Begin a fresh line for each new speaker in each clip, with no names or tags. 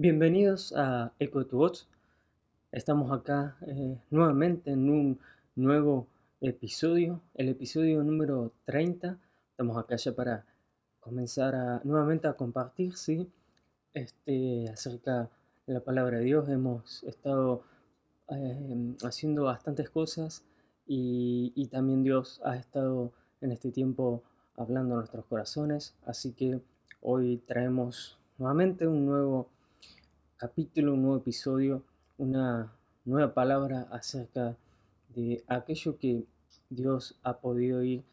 Bienvenidos a Echo to Voz. Estamos acá eh, nuevamente en un nuevo episodio, el episodio número 30. Estamos acá ya para comenzar a, nuevamente a compartir, ¿sí? Este, acerca de la palabra de Dios. Hemos estado eh, haciendo bastantes cosas y, y también Dios ha estado en este tiempo hablando a nuestros corazones. Así que hoy traemos nuevamente un nuevo capítulo, un nuevo episodio, una nueva palabra acerca de aquello que Dios ha podido ir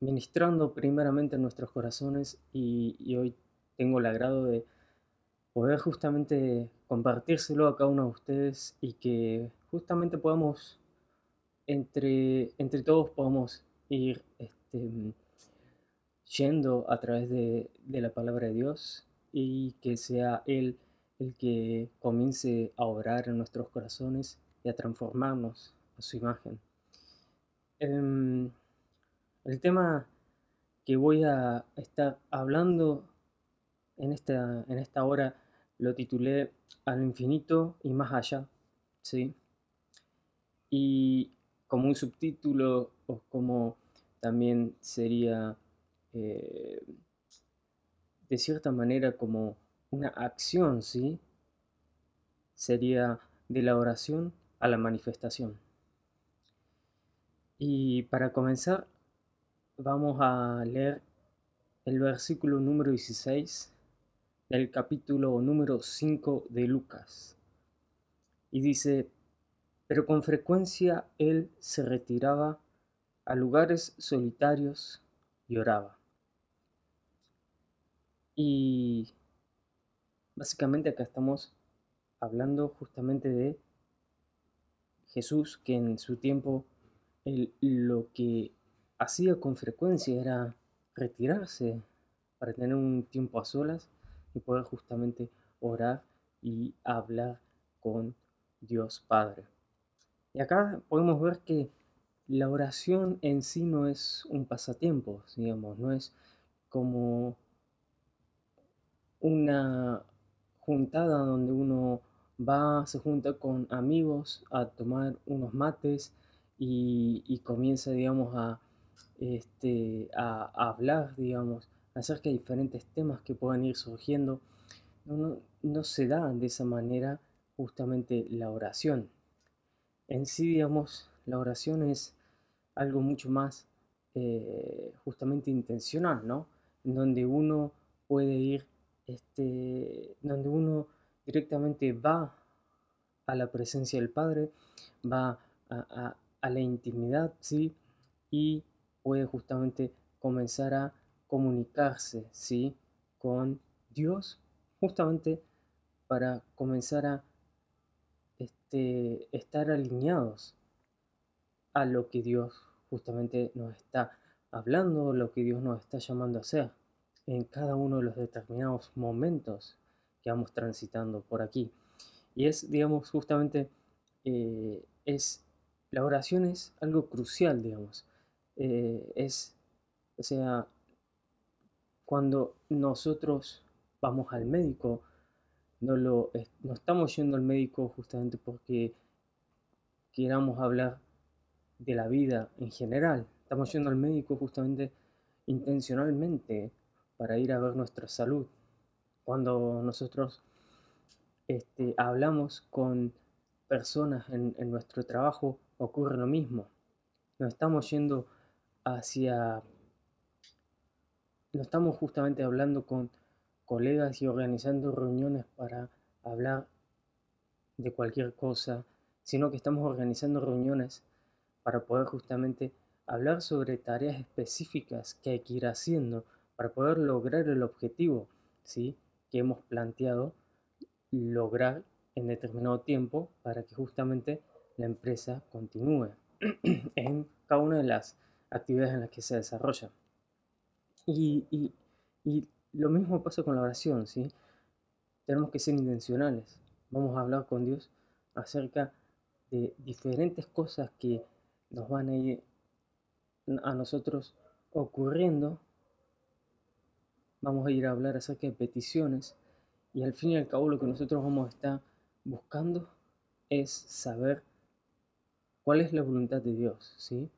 ministrando primeramente en nuestros corazones y, hoy tengo el agrado de poder justamente compartírselo a cada uno de ustedes y que justamente podamos entre, entre todos podamos ir este, yendo a través de, de la palabra de Dios y que sea Él el que comience a orar en nuestros corazones y a transformarnos a su imagen. Em, el tema que voy a estar hablando en esta, en esta hora lo titulé Al infinito y más allá, ¿sí? Y como un subtítulo o como también sería eh, de cierta manera como una acción, ¿sí? Sería de la oración a la manifestación. Y para comenzar, vamos a leer el versículo número 16 del capítulo número 5 de Lucas. Y dice, pero con frecuencia él se retiraba a lugares solitarios y oraba. Y Básicamente acá estamos hablando justamente de Jesús que en su tiempo lo que hacía con frecuencia era retirarse para tener un tiempo a solas y poder justamente orar y hablar con Dios Padre. Y acá podemos ver que la oración en sí no es un pasatiempo, digamos, no es como una juntada donde uno va, se junta con amigos a tomar unos mates y, comienza, digamos, a, este, a, hablar, digamos, acerca de diferentes temas que puedan ir surgiendo. No, no, se da de esa manera justamente la oración. En sí, digamos, la oración es algo mucho más eh, justamente intencional, ¿no? Donde uno puede ir este, donde uno directamente va a la presencia del Padre, va a, la intimidad, ¿sí? Y puede justamente comenzar a comunicarse, ¿sí? Con Dios, justamente para comenzar a este, estar alineados a lo que Dios justamente nos está hablando, lo que Dios nos está llamando a hacer en cada uno de los determinados momentos que vamos transitando por aquí. Y es, digamos, justamente, eh, es, la oración es algo crucial, digamos. Eh, es, o sea, cuando nosotros vamos al médico, no, lo, no estamos yendo al médico justamente porque queramos hablar de la vida en general. Estamos yendo al médico justamente intencionalmente para ir a ver nuestra salud. Cuando nosotros este, hablamos con personas en, nuestro trabajo, ocurre lo mismo. Nos estamos yendo hacia... No estamos justamente hablando con colegas y organizando reuniones para hablar de cualquier cosa, sino que estamos organizando reuniones para poder justamente hablar sobre tareas específicas que hay que ir haciendo para poder lograr el objetivo ¿sí? que hemos planteado lograr en determinado tiempo para que justamente la empresa continúe en cada una de las actividades en las que se desarrolla. Y, lo mismo pasa con la oración, ¿sí? Tenemos que ser intencionales. Vamos a hablar con Dios acerca de diferentes cosas que nos van a ir a nosotros ocurriendo vamos a ir a hablar acerca de peticiones Y al fin y al cabo lo que nosotros vamos a estar buscando es saber cuál es la voluntad de Dios, ¿sí?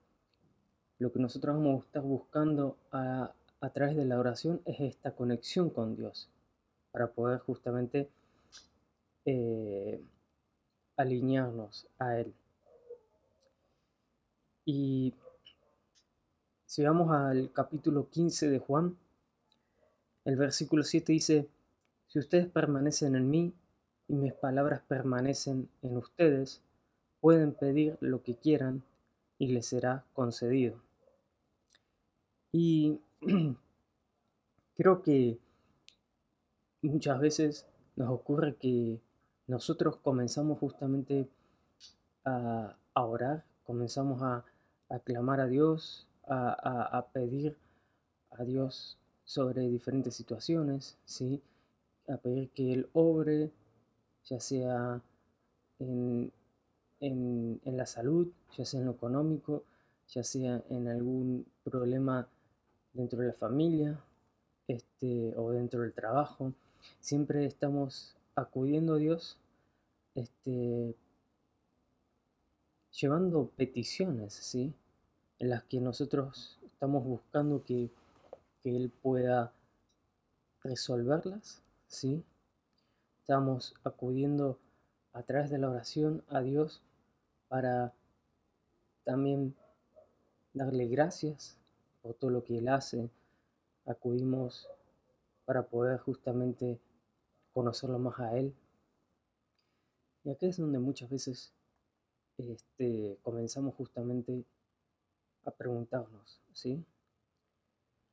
Lo que nosotros vamos a estar buscando a, través de la oración es esta conexión con Dios, para poder justamente eh, alinearnos a Él. Y si vamos al capítulo 15 de Juan, el versículo 7 dice, si ustedes permanecen en mí y mis palabras permanecen en ustedes, pueden pedir lo que quieran y les será concedido. Y creo que muchas veces nos ocurre que nosotros comenzamos justamente a, orar, comenzamos a, clamar a Dios, a, pedir a Dios sobre diferentes situaciones, ¿sí? a pedir que Él obre, ya sea en, en, la salud, ya sea en lo económico, ya sea en algún problema dentro de la familia este, o dentro del trabajo. Siempre estamos acudiendo a Dios, este, llevando peticiones, ¿sí? En las que nosotros estamos buscando que, que Él pueda resolverlas, ¿sí? Estamos acudiendo a través de la oración a Dios para también darle gracias por todo lo que Él hace. Acudimos para poder justamente conocerlo más a Él. Y aquí es donde muchas veces este, comenzamos justamente a preguntarnos, ¿sí?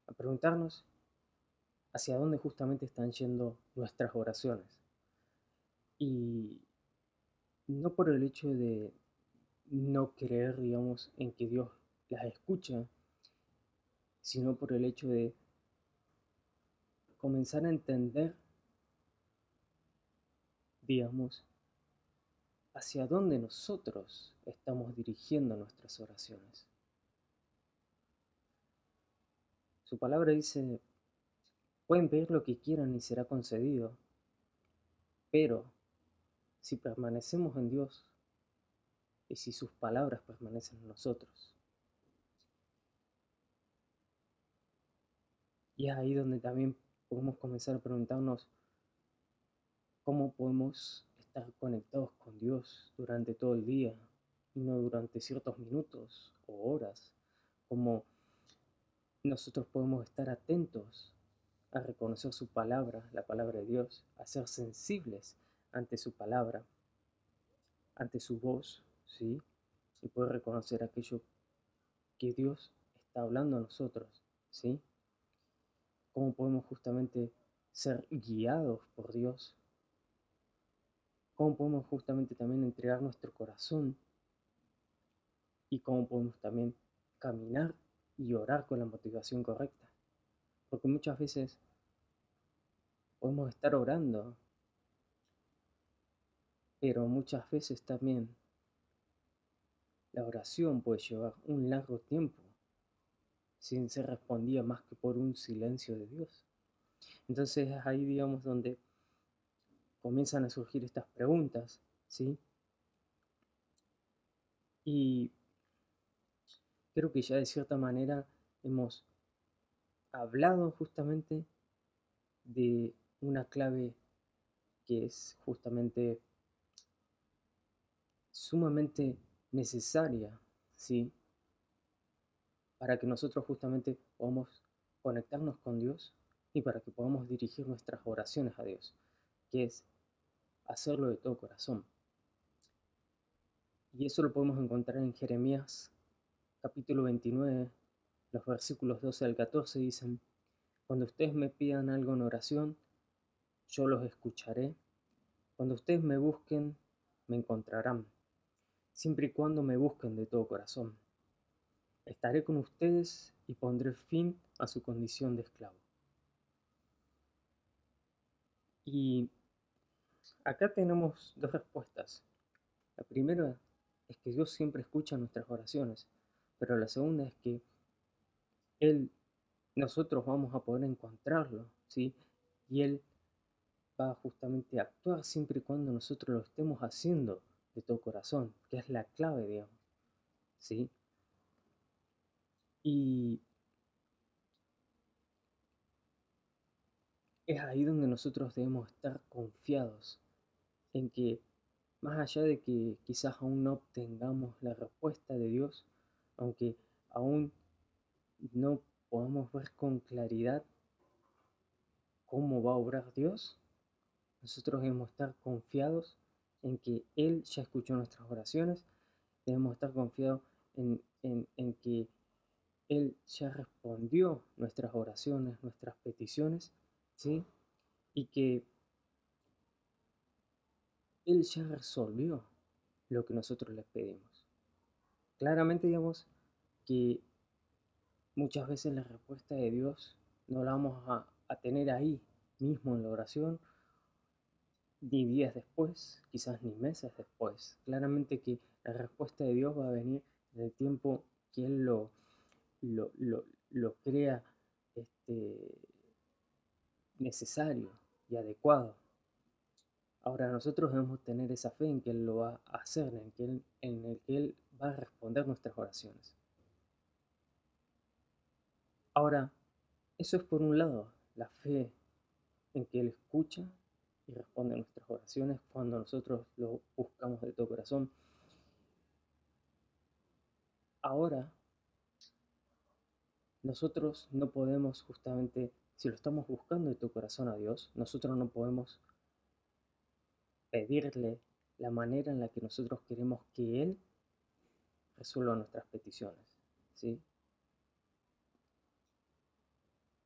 A preguntarnos hacia dónde justamente están yendo nuestras oraciones. Y no por el hecho de no creer, digamos, en que Dios las escucha, sino por el hecho de comenzar a entender, digamos, hacia dónde nosotros estamos dirigiendo nuestras oraciones. Su palabra dice, pueden pedir lo que quieran y será concedido, pero si permanecemos en Dios y si sus palabras permanecen en nosotros. Y es ahí donde también podemos comenzar a preguntarnos cómo podemos estar conectados con Dios durante todo el día y no durante ciertos minutos o horas, como nosotros podemos estar atentos a reconocer su palabra, la palabra de Dios, a ser sensibles ante su palabra, ante su voz, ¿sí? Y poder reconocer aquello que Dios está hablando a nosotros, ¿sí? Cómo podemos justamente ser guiados por Dios. Cómo podemos justamente también entregar nuestro corazón. Y cómo podemos también caminar y orar con la motivación correcta. Porque muchas veces podemos estar orando pero muchas veces también la oración puede llevar un largo tiempo sin ser respondida más que por un silencio de Dios. Entonces es ahí, digamos, donde comienzan a surgir estas preguntas, ¿sí? Y creo que ya de cierta manera hemos hablado justamente de una clave que es justamente sumamente necesaria, ¿sí? Para que nosotros justamente podamos conectarnos con Dios y para que podamos dirigir nuestras oraciones a Dios, que es hacerlo de todo corazón. Y eso lo podemos encontrar en Jeremías capítulo 29, los versículos 12 al 14 dicen, cuando ustedes me pidan algo en oración, yo los escucharé. Cuando ustedes me busquen, me encontrarán siempre y cuando me busquen de todo corazón. Estaré con ustedes y pondré fin a su condición de esclavo. Y acá tenemos dos respuestas. La primera es que Dios siempre escucha nuestras oraciones, pero la segunda es que Él, nosotros vamos a poder encontrarlo, ¿sí? Y Él va justamente a actuar siempre y cuando nosotros lo estemos haciendo de todo corazón, que es la clave, digamos. ¿Sí? Y es ahí donde nosotros debemos estar confiados en que más allá de que quizás aún no obtengamos la respuesta de Dios, aunque aún no podamos ver con claridad cómo va a obrar Dios, nosotros debemos estar confiados en que Él ya escuchó nuestras oraciones, debemos estar confiados en, en que Él ya respondió nuestras oraciones, nuestras peticiones, ¿sí? Y que Él ya resolvió lo que nosotros les pedimos. Claramente, digamos, que muchas veces la respuesta de Dios no la vamos a, tener ahí mismo en la oración, ni días después, quizás ni meses después. Claramente que la respuesta de Dios va a venir en el tiempo que Él lo, lo, crea este, necesario y adecuado. Ahora nosotros debemos tener esa fe en que Él lo va a hacer, en, que en el que Él va a responder nuestras oraciones. Ahora, eso es por un lado, la fe en que Él escucha y responde a nuestras oraciones cuando nosotros lo buscamos de todo corazón. Ahora, nosotros no podemos justamente, si lo estamos buscando de tu corazón a Dios, nosotros no podemos pedirle la manera en la que nosotros queremos que Él resuelva nuestras peticiones. ¿sí?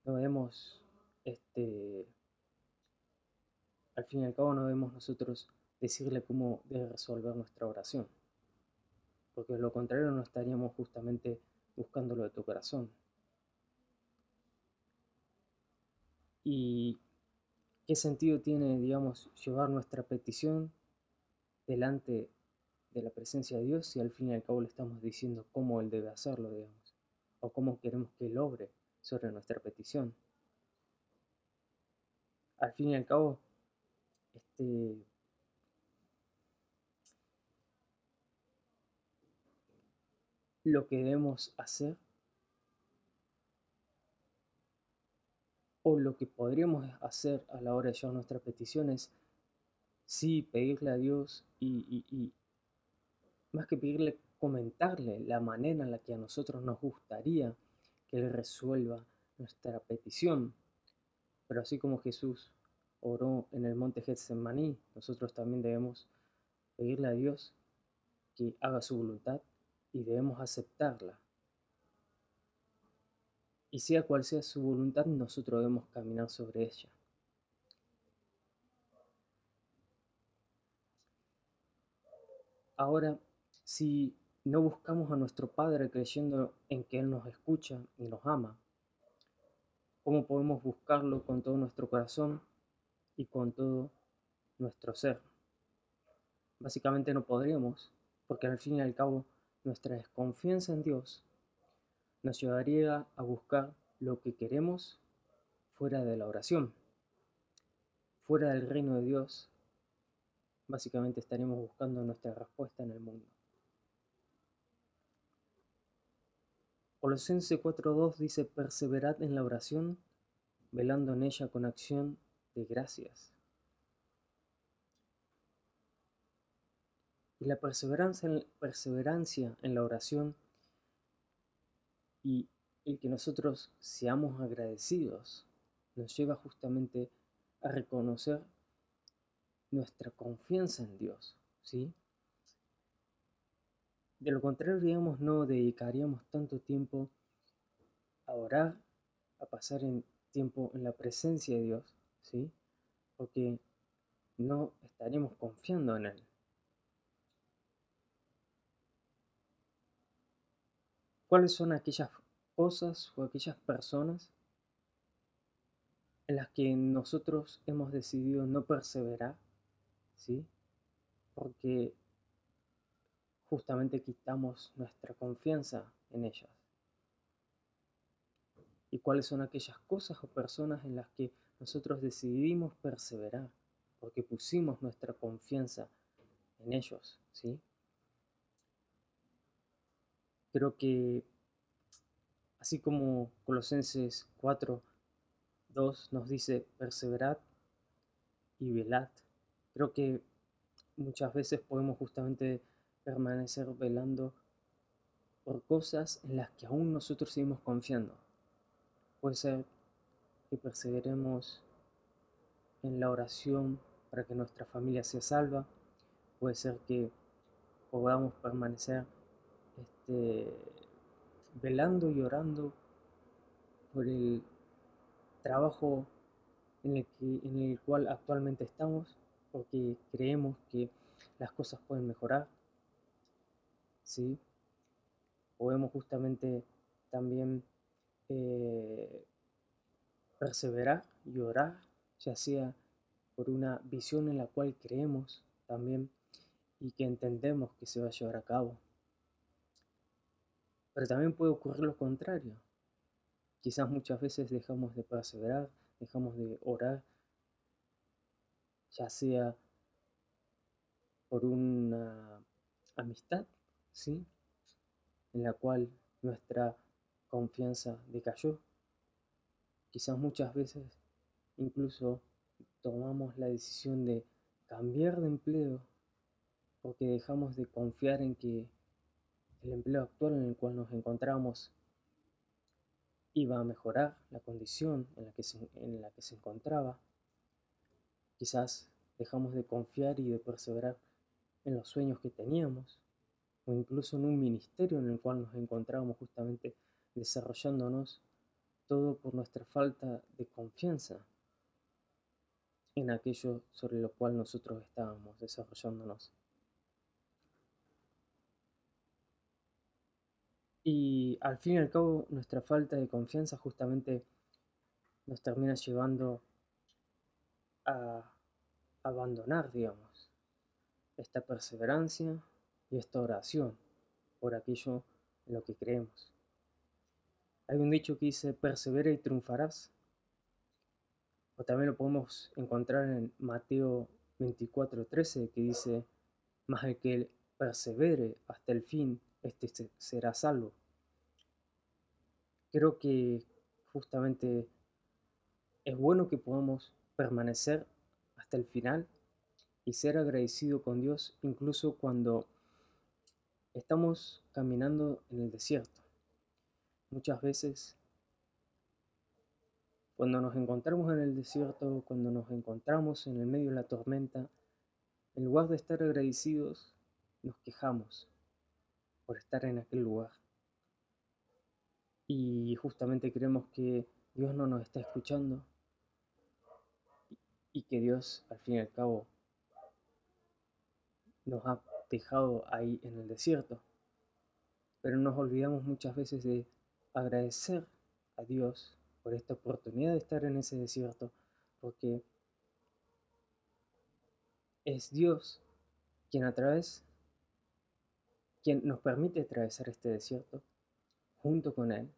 no debemos, este, al fin y al cabo no debemos nosotros decirle cómo debe resolver nuestra oración, porque de lo contrario no estaríamos justamente buscándolo de tu corazón. ¿Y qué sentido tiene, digamos, llevar nuestra petición delante de la presencia de Dios si al fin y al cabo le estamos diciendo cómo Él debe hacerlo, digamos, o cómo queremos que Él obre? sobre nuestra petición. Al fin y al cabo, este, lo que debemos hacer o lo que podríamos hacer a la hora de llevar nuestras peticiones, sí pedirle a Dios y, y más que pedirle, comentarle la manera en la que a nosotros nos gustaría que Él resuelva nuestra petición. Pero así como Jesús oró en el monte Getsemaní, nosotros también debemos pedirle a Dios que haga su voluntad y debemos aceptarla. Y sea cual sea su voluntad, nosotros debemos caminar sobre ella. Ahora, si no buscamos a nuestro Padre creyendo en que Él nos escucha y nos ama. ¿Cómo podemos buscarlo con todo nuestro corazón y con todo nuestro ser? Básicamente no podríamos, porque al fin y al cabo nuestra desconfianza en Dios nos llevaría a buscar lo que queremos fuera de la oración, fuera del reino de Dios. Básicamente estaríamos buscando nuestra respuesta en el mundo. Colosense 4.2 dice, perseverad en la oración, velando en ella con acción de gracias. Y la perseverancia, perseverancia en la oración y el que nosotros seamos agradecidos nos lleva justamente a reconocer nuestra confianza en Dios, ¿sí? De lo contrario, digamos, no dedicaríamos tanto tiempo a orar, a pasar en tiempo en la presencia de Dios, ¿sí? Porque no estaríamos confiando en Él. ¿Cuáles son aquellas cosas o aquellas personas en las que nosotros hemos decidido no perseverar? ¿Sí? Porque justamente quitamos nuestra confianza en ellas. ¿Y cuáles son aquellas cosas o personas en las que nosotros decidimos perseverar, porque pusimos nuestra confianza en ellos, ¿sí? Creo que así como Colosenses 4, 2 nos dice perseverad y velad, creo que muchas veces podemos justamente permanecer velando por cosas en las que aún nosotros seguimos confiando. Puede ser que perseveremos en la oración para que nuestra familia sea salva. Puede ser que podamos permanecer este, velando y orando por el trabajo en el, que, en el cual actualmente estamos, porque creemos que las cosas pueden mejorar. ¿Sí? Podemos justamente también eh, perseverar y orar, ya sea por una visión en la cual creemos también y que entendemos que se va a llevar a cabo. Pero también puede ocurrir lo contrario. Quizás muchas veces dejamos de perseverar, dejamos de orar, ya sea por una amistad, ¿sí? En la cual nuestra confianza decayó. Quizás muchas veces incluso tomamos la decisión de cambiar de empleo porque dejamos de confiar en que el empleo actual en el cual nos encontramos iba a mejorar la condición en la que se, en la que se encontraba. Quizás dejamos de confiar y de perseverar en los sueños que teníamos, o incluso en un ministerio en el cual nos encontrábamos justamente desarrollándonos, todo por nuestra falta de confianza en aquello sobre lo cual nosotros estábamos desarrollándonos. Y al fin y al cabo, nuestra falta de confianza justamente nos termina llevando a abandonar, digamos, esta perseverancia y esta oración por aquello en lo que creemos. Hay un dicho que dice, persevera y triunfarás. O también lo podemos encontrar en Mateo 24:13, que dice, más el que persevere hasta el fin, este será salvo. Creo que justamente es bueno que podamos permanecer hasta el final y ser agradecido con Dios incluso cuando estamos caminando en el desierto. Muchas veces cuando nos encontramos en el desierto, cuando nos encontramos en el medio de la tormenta, en lugar de estar agradecidos, nos quejamos por estar en aquel lugar. Y justamente creemos que Dios no nos está escuchando y que Dios al fin y al cabo nos ha dejado ahí en el desierto. Pero nos olvidamos muchas veces de agradecer a Dios por esta oportunidad de estar en ese desierto, porque es Dios quien a través quien nos permite atravesar este desierto junto con Él.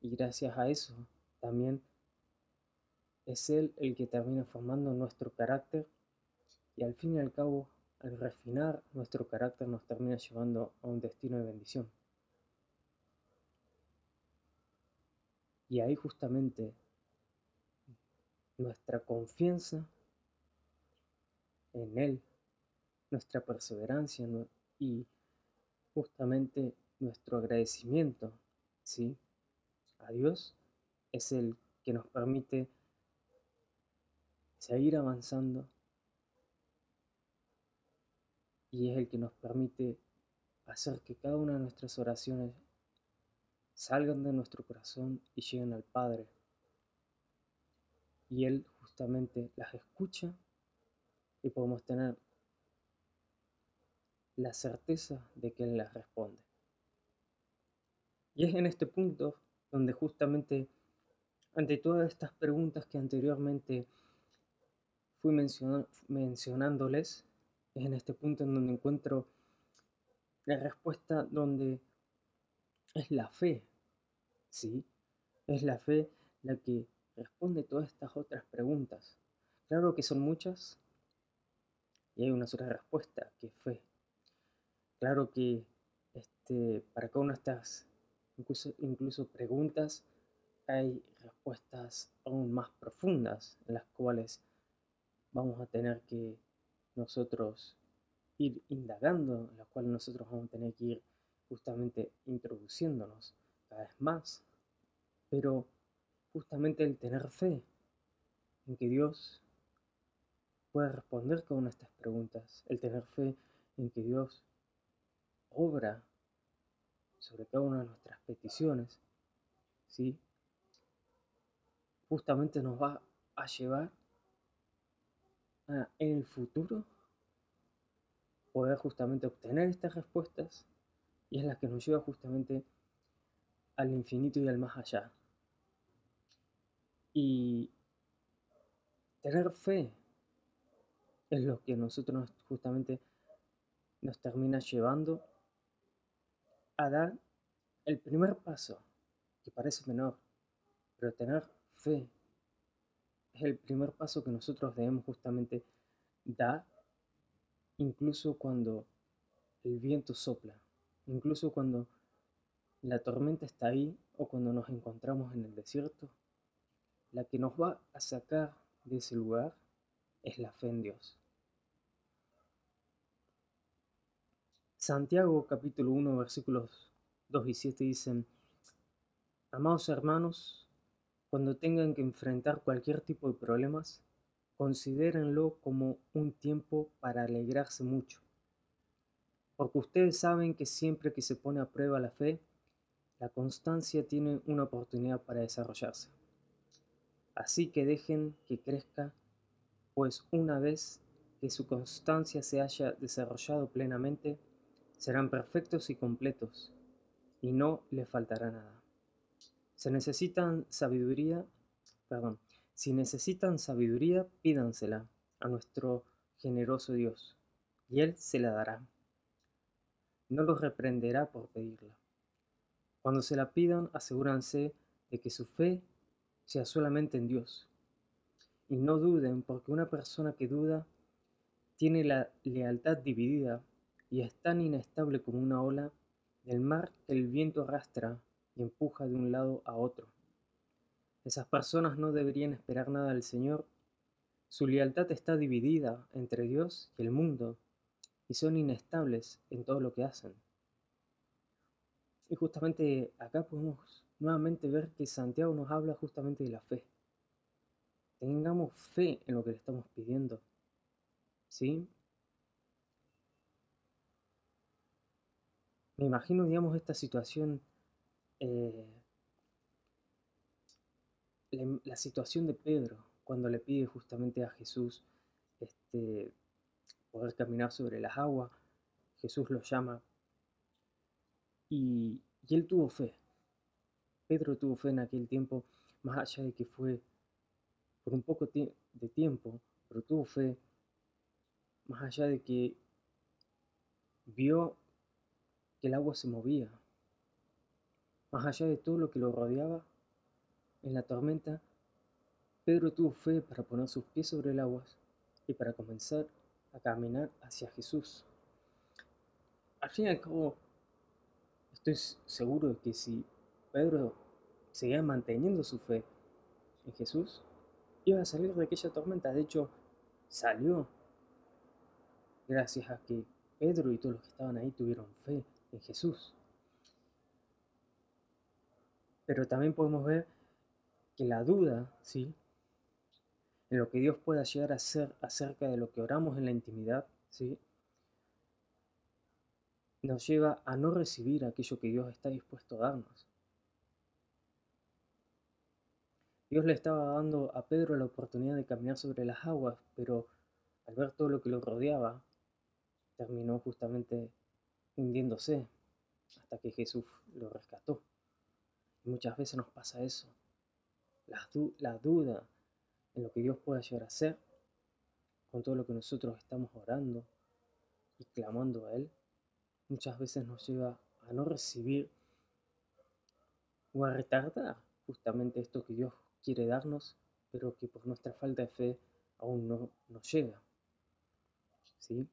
Y gracias a eso también es Él el que termina formando nuestro carácter y al fin y al cabo, al refinar nuestro carácter, nos termina llevando a un destino de bendición. Y ahí justamente nuestra confianza en Él, nuestra perseverancia y justamente nuestro agradecimiento, ¿sí? A Dios es el que nos permite seguir avanzando y es el que nos permite hacer que cada una de nuestras oraciones salgan de nuestro corazón y lleguen al Padre. Y Él justamente las escucha y podemos tener la certeza de que Él las responde. Y es en este punto donde justamente ante todas estas preguntas que anteriormente fui mencionándoles, es en este punto en donde encuentro la respuesta donde es la fe, ¿sí? Es la fe la que responde todas estas otras preguntas. Claro que son muchas y hay una sola respuesta, que es fe. Claro que este, para cada una de estas incluso, incluso preguntas hay respuestas aún más profundas en las cuales vamos a tener que nosotros ir indagando, en las cuales nosotros vamos a tener que ir justamente introduciéndonos cada vez más. Pero justamente el tener fe en que Dios puede responder de estas preguntas, el tener fe en que Dios obra sobre cada una de nuestras peticiones, ¿sí? justamente nos va a llevar a, en el futuro poder justamente obtener estas respuestas y es la que nos lleva justamente al infinito y al más allá. Y tener fe es lo que nosotros justamente nos termina llevando a dar el primer paso, que parece menor, pero tener fe es el primer paso que nosotros debemos justamente dar, incluso cuando el viento sopla, incluso cuando la tormenta está ahí o cuando nos encontramos en el desierto, la que nos va a sacar de ese lugar es la fe en Dios. Santiago capítulo 1 versículos 2 y 7 dicen, Amados hermanos, cuando tengan que enfrentar cualquier tipo de problemas, considérenlo como un tiempo para alegrarse mucho. Porque ustedes saben que siempre que se pone a prueba la fe, la constancia tiene una oportunidad para desarrollarse. Así que dejen que crezca, pues una vez que su constancia se haya desarrollado plenamente, serán perfectos y completos, y no les faltará nada. Se necesitan sabiduría, si necesitan sabiduría, pídansela a nuestro generoso Dios, y Él se la dará. No los reprenderá por pedirla. Cuando se la pidan, asegúrense de que su fe sea solamente en Dios. Y no duden, porque una persona que duda tiene la lealtad dividida y es tan inestable como una ola del mar que el viento arrastra y empuja de un lado a otro. Esas personas no deberían esperar nada del Señor. Su lealtad está dividida entre Dios y el mundo y son inestables en todo lo que hacen. Y justamente acá podemos nuevamente ver que Santiago nos habla justamente de la fe. Tengamos fe en lo que le estamos pidiendo. ¿Sí? Me imagino, digamos, esta situación, eh, la, situación de Pedro, cuando le pide justamente a Jesús este, poder caminar sobre las aguas, Jesús lo llama y, él tuvo fe. Pedro tuvo fe en aquel tiempo, más allá de que fue por un poco de tiempo, pero tuvo fe, más allá de que vio que el agua se movía, más allá de todo lo que lo rodeaba, en la tormenta, Pedro tuvo fe para poner sus pies sobre el agua y para comenzar a caminar hacia Jesús. Al fin y al cabo, Estoy seguro de que si Pedro seguía manteniendo su fe en Jesús, iba a salir de aquella tormenta. De hecho, salió gracias a que Pedro y todos los que estaban ahí tuvieron fe en Jesús. Pero también podemos ver que la duda, ¿sí? En lo que Dios pueda llegar a hacer acerca de lo que oramos en la intimidad, ¿sí? nos lleva a no recibir aquello que Dios está dispuesto a darnos. Dios le estaba dando a Pedro la oportunidad de caminar sobre las aguas, pero al ver todo lo que lo rodeaba, terminó justamente hundiéndose hasta que Jesús lo rescató. Muchas veces nos pasa eso, la, la duda en lo que Dios pueda llegar a hacer, con todo lo que nosotros estamos orando y clamando a Él, muchas veces nos lleva a no recibir o a retardar justamente esto que Dios quiere darnos, pero que por nuestra falta de fe aún no nos llega. ¿Sí?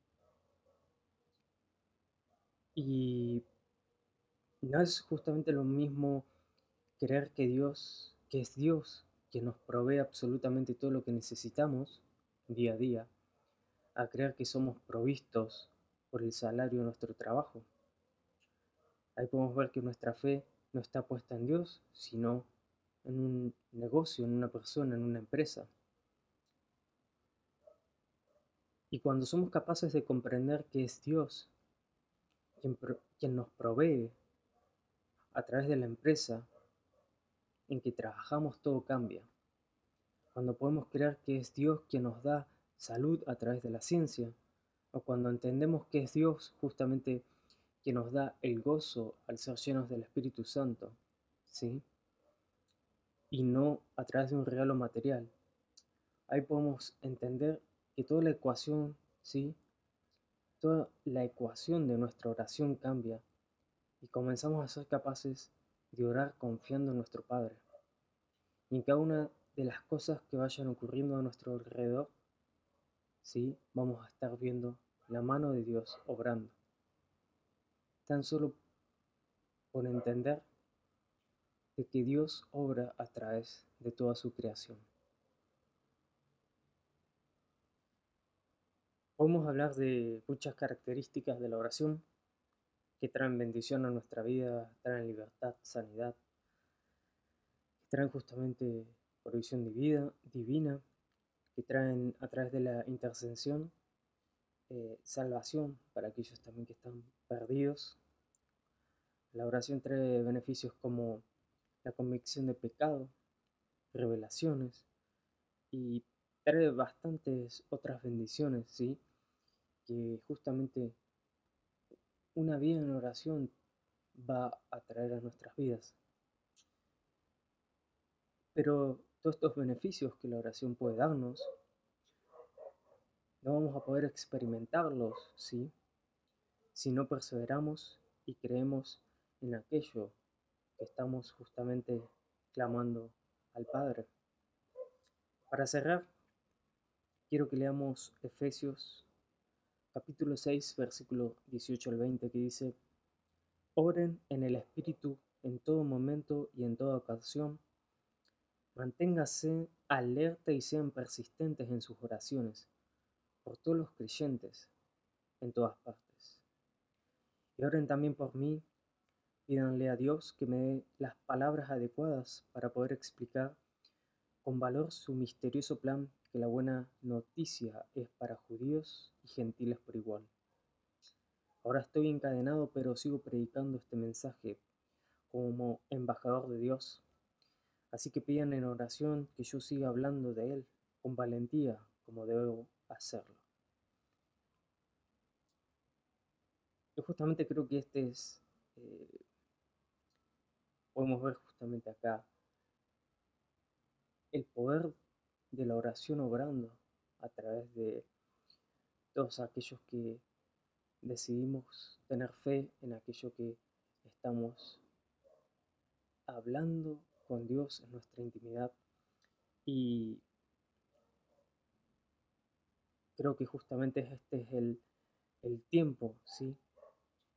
Y no es justamente lo mismo creer que Dios, que es Dios, que nos provee absolutamente todo lo que necesitamos día a día, a creer que somos provistos por el salario de nuestro trabajo. Ahí podemos ver que nuestra fe no está puesta en Dios, sino en un negocio, en una persona, en una empresa. Y cuando somos capaces de comprender que es Dios quien, quien nos provee a través de la empresa en que trabajamos, todo cambia. Cuando podemos creer que es Dios quien nos da salud a través de la ciencia, o cuando entendemos que es Dios justamente quien nos da el gozo al ser llenos del Espíritu Santo, ¿sí? Y no a través de un regalo material. Ahí podemos entender que toda la ecuación, ¿sí? Toda la ecuación de nuestra oración cambia y comenzamos a ser capaces de orar confiando en nuestro Padre. Y en cada una de las cosas que vayan ocurriendo a nuestro alrededor, ¿sí? vamos a estar viendo la mano de Dios obrando. Tan solo por entender de que Dios obra a través de toda su creación. Podemos hablar de muchas características de la oración que traen bendición a nuestra vida, traen libertad, sanidad, que traen justamente provisión vida, divina, que traen a través de la intercesión eh, salvación para aquellos también que están perdidos. La oración trae beneficios como la convicción de pecado, revelaciones y trae bastantes otras bendiciones, ¿sí? Que justamente una vida en oración va a traer a nuestras vidas. Pero todos estos beneficios que la oración puede darnos, no vamos a poder experimentarlos, ¿sí? Si no perseveramos y creemos en aquello que estamos justamente clamando al Padre. Para cerrar, quiero que leamos Efesios capítulo 6, versículo 18 al 20, que dice, Oren en el Espíritu en todo momento y en toda ocasión. Manténgase alerta y sean persistentes en sus oraciones por todos los creyentes en todas partes. Y oren también por mí, pídanle a Dios que me dé las palabras adecuadas para poder explicar con valor su misterioso plan que la buena noticia es para judíos y gentiles por igual. Ahora estoy encadenado, pero sigo predicando este mensaje como embajador de Dios. Así que pidan en oración que yo siga hablando de Él con valentía como debo hacerlo. Yo justamente creo que este es, eh, podemos ver justamente acá, el poder de la oración obrando a través de todos aquellos que decidimos tener fe en aquello que estamos hablando con Dios en nuestra intimidad y creo que justamente este es el, el tiempo, ¿sí?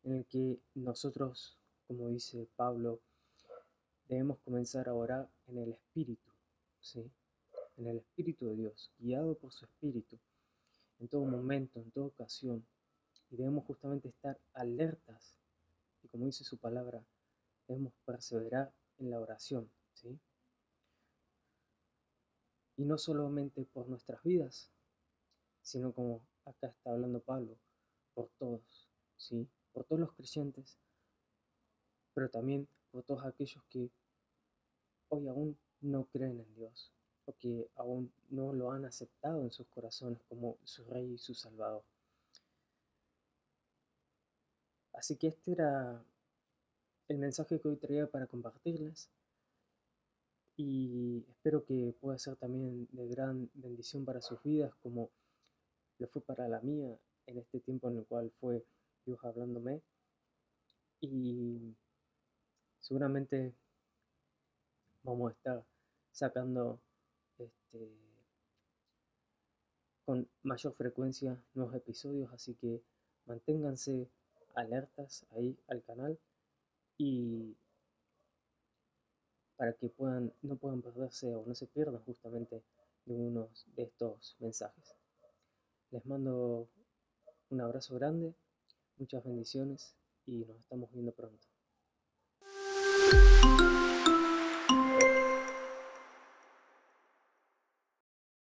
En el que nosotros, como dice Pablo, debemos comenzar a orar en el Espíritu, ¿sí? en el Espíritu de Dios, guiado por su Espíritu, en todo momento, en toda ocasión. Y debemos justamente estar alertas. Y como dice su palabra, debemos perseverar en la oración. ¿sí? Y no solamente por nuestras vidas, sino como acá está hablando Pablo, por todos, ¿sí? por todos los creyentes, pero también por todos aquellos que hoy aún no creen en Dios, que aún no lo han aceptado en sus corazones como su Rey y su Salvador. Así que este era el mensaje que hoy traía para compartirles y espero que pueda ser también de gran bendición para sus vidas como lo fue para la mía en este tiempo en el cual fue Dios hablándome y seguramente vamos a estar sacando este, con mayor frecuencia nuevos episodios, así que manténganse alertas ahí al canal y para que puedan, no puedan perderse o no se pierdan justamente ninguno de estos mensajes. Les mando un abrazo grande, muchas bendiciones y nos estamos viendo pronto.